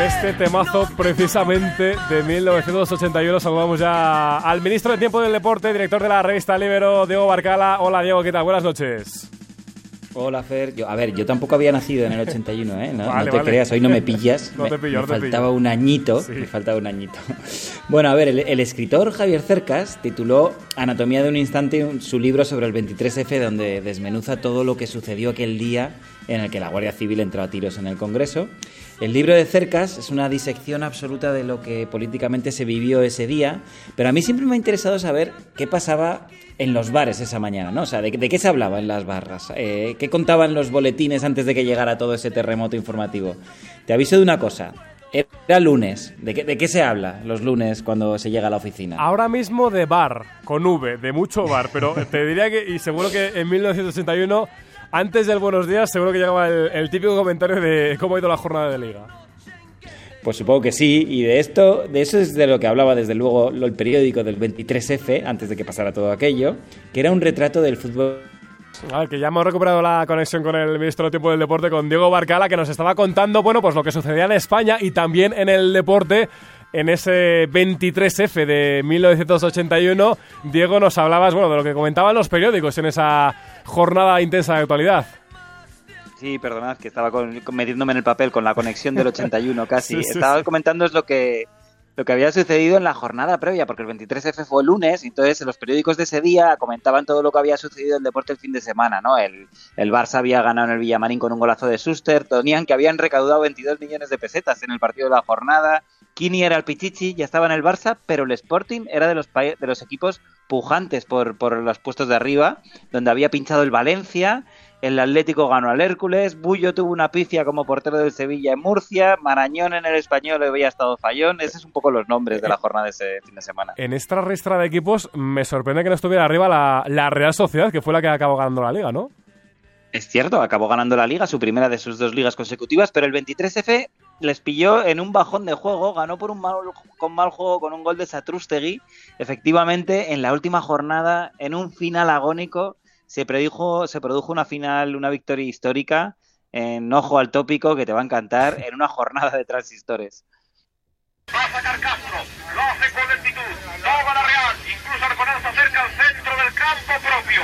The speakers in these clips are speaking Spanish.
este temazo precisamente de 1981. Saludamos ya al ministro de Tiempo del Deporte, director de la revista Libero, Diego Barcala. Hola Diego, ¿qué tal? Buenas noches. Hola Fer, yo, a ver, yo tampoco había nacido en el 81, ¿eh? No, te creas, hoy no me pillas. no te pillo, me, faltaba un añito, me faltaba un añito. Bueno, a ver, el, escritor Javier Cercas tituló Anatomía de un instante su libro sobre el 23F, donde desmenuza todo lo que sucedió aquel día en el que la Guardia Civil entró a tiros en el Congreso. El libro de Cercas es una disección absoluta de lo que políticamente se vivió ese día, pero a mí siempre me ha interesado saber qué pasaba en los bares esa mañana, ¿no? O sea, ¿de, qué se hablaba en las barras? Eh, ¿Qué contaban los boletines antes de que llegara todo ese terremoto informativo? Te aviso de una cosa. Era lunes. ¿De qué, ¿De qué, se habla los lunes cuando se llega a la oficina? Ahora mismo de bar, con V, de mucho bar, pero te diría que, y seguro que en 1981 antes del buenos días, seguro que llegaba el, típico comentario de cómo ha ido la jornada de liga. Pues supongo que sí, y de esto, de eso es de lo que hablaba desde luego el periódico del 23F, antes de que pasara todo aquello, que era un retrato del fútbol a ver, que ya hemos recuperado la conexión con el ministro de Tiempo del Deporte, con Diego Barcala, que nos estaba contando, bueno, pues lo que sucedía en España y también en el deporte en ese 23F de 1981. Diego, nos hablabas, bueno, de lo que comentaban los periódicos en esa jornada intensa de actualidad. Sí, perdonad, que estaba metiéndome en el papel con la conexión del 81 casi. estaba comentando es lo que lo que había sucedido en la jornada previa, porque el 23F fue el lunes, y entonces los periódicos de ese día comentaban todo lo que había sucedido en el deporte el fin de semana, ¿no? El, el Barça había ganado en el Villamarín con un golazo de Suster, Tonian que habían recaudado 22 millones de pesetas en el partido de la jornada, Kini era el Pichichi, ya estaba en el Barça, pero el Sporting era de los, de los equipos pujantes por, por los puestos de arriba, donde había pinchado el Valencia, el Atlético ganó al Hércules, Bullo tuvo una pifia como portero del Sevilla en Murcia, Marañón en el Español había estado fallón, esos son un poco los nombres de la jornada de ese fin de semana. En esta ristra de equipos me sorprende que no estuviera arriba la, la Real Sociedad, que fue la que acabó ganando la liga, ¿no? Es cierto, acabó ganando la liga, su primera de sus dos ligas consecutivas, pero el 23F les pilló en un bajón de juego, ganó por un mal, con mal juego con un gol de Satrústegui. Efectivamente, en la última jornada, en un final agónico, se, predijo, se produjo una final, una victoria histórica en Ojo al Tópico que te va a encantar en una jornada de transistores. Va a sacar Castro, lo hace con lentitud, no va la Real, incluso Arconada cerca al centro del campo propio.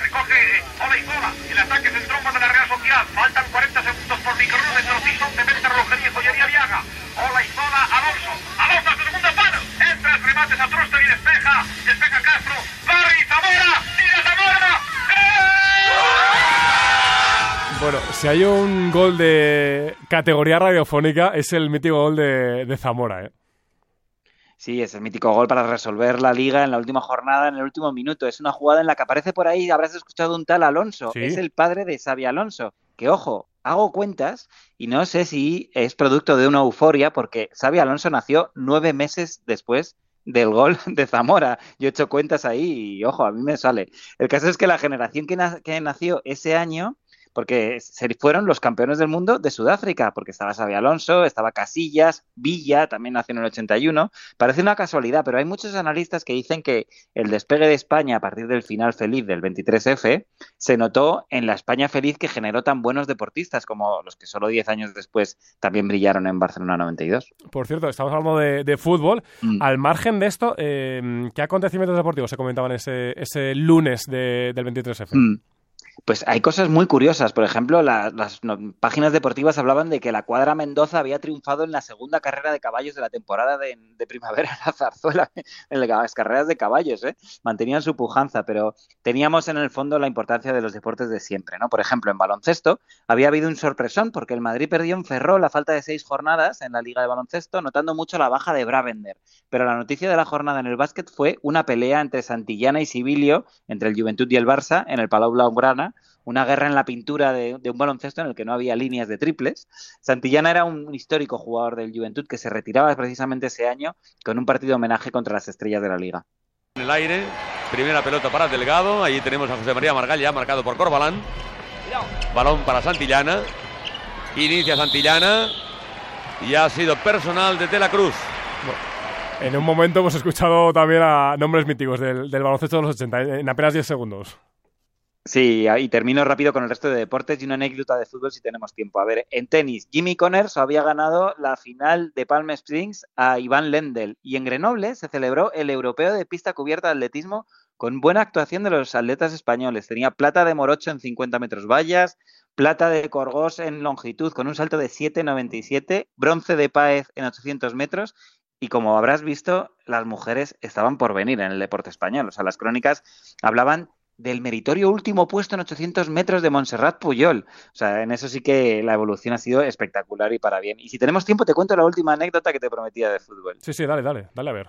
Recoge Olaizola, el ataque trompa de la Real Sociedad, faltan 40 segundos por micrómetro, piso de mente relojería y joyería Viaga. Olaizola, Alonso, Alonso a segunda mano, entra el remate, Satrusta y despeja, despeja Castro, Barry, Zamora, tira Zamora, bueno, si hay un gol de categoría radiofónica, es el mítico gol de, Zamora, ¿eh? Sí, es el mítico gol para resolver la liga en la última jornada, en el último minuto. Es una jugada en la que aparece por ahí, habrás escuchado un tal Alonso. Es el padre de Xavi Alonso. Que ojo, hago cuentas y no sé si es producto de una euforia, porque Xavi Alonso nació nueve meses después del gol de Zamora. Yo he hecho cuentas ahí y ojo, a mí me sale. El caso es que la generación que, que nació ese año porque se fueron los campeones del mundo de Sudáfrica, porque estaba Xavi Alonso, estaba Casillas, Villa, también nació en el 81. Parece una casualidad, pero hay muchos analistas que dicen que el despegue de España a partir del final feliz del 23F se notó en la España feliz que generó tan buenos deportistas como los que solo 10 años después también brillaron en Barcelona 92. Por cierto, estamos hablando de, fútbol. Mm. Al margen de esto, eh, ¿qué acontecimientos deportivos se comentaban ese, ese lunes del 23F? Pues hay cosas muy curiosas. Por ejemplo, las páginas deportivas hablaban de que la cuadra Mendoza había triunfado en la segunda carrera de caballos de la temporada de, primavera en la zarzuela, en las carreras de caballos. ¿eh? Mantenían su pujanza, pero teníamos en el fondo la importancia de los deportes de siempre. ¿no? Por ejemplo, en baloncesto había habido un sorpresón porque el Madrid perdió en Ferrol la falta de seis jornadas en la liga de baloncesto, notando mucho la baja de Bravender. Pero la noticia de la jornada en el básquet fue una pelea entre Santillana y Sibilio, entre el Juventud y el Barça, en el Palau Blaugrana una guerra en la pintura de, un baloncesto en el que no había líneas de triples. Santillana era un histórico jugador del Juventud que se retiraba precisamente ese año con un partido de homenaje contra las estrellas de la liga. En el aire, primera pelota para Delgado, allí tenemos a José María Margal ya marcado por Corbalán. Balón para Santillana, inicia Santillana y ha sido personal de la Cruz. en un momento hemos escuchado también a nombres míticos del, del baloncesto de los 80 en apenas 10 segundos. Sí, y termino rápido con el resto de deportes y una anécdota de fútbol si tenemos tiempo. A ver, en tenis, Jimmy Connors había ganado la final de Palm Springs a Iván Lendl y en Grenoble se celebró el europeo de pista cubierta de atletismo con buena actuación de los atletas españoles. Tenía plata de Morocho en 50 metros vallas, plata de Corgos en longitud con un salto de 7,97, bronce de Páez en 800 metros y como habrás visto, las mujeres estaban por venir en el deporte español. O sea, las crónicas hablaban del meritorio último puesto en 800 metros de Montserrat Puyol. O sea, en eso sí que la evolución ha sido espectacular y para bien. Y si tenemos tiempo, te cuento la última anécdota que te prometía de fútbol. Sí, sí, dale, dale, dale a ver.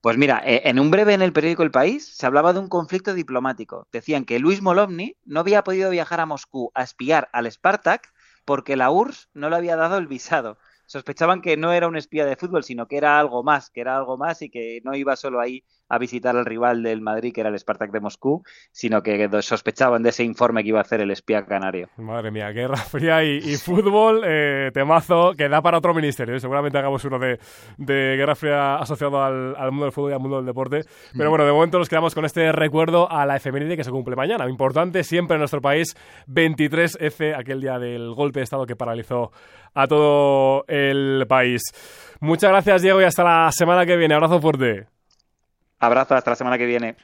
Pues mira, eh, en un breve en el periódico El País se hablaba de un conflicto diplomático. Decían que Luis Molovny no había podido viajar a Moscú a espiar al Spartak porque la URSS no le había dado el visado sospechaban que no era un espía de fútbol, sino que era algo más, que era algo más y que no iba solo ahí a visitar al rival del Madrid, que era el Spartak de Moscú, sino que sospechaban de ese informe que iba a hacer el espía canario. Madre mía, guerra fría y, fútbol, eh, temazo, que da para otro ministerio. ¿eh? Seguramente hagamos uno de, guerra fría asociado al, mundo del fútbol y al mundo del deporte. Pero bueno, de momento nos quedamos con este recuerdo a la efeméride que se cumple mañana. Importante siempre en nuestro país, 23F, aquel día del golpe de Estado que paralizó a todo el país. Muchas gracias, Diego, y hasta la semana que viene. Abrazo fuerte. Abrazo, hasta la semana que viene.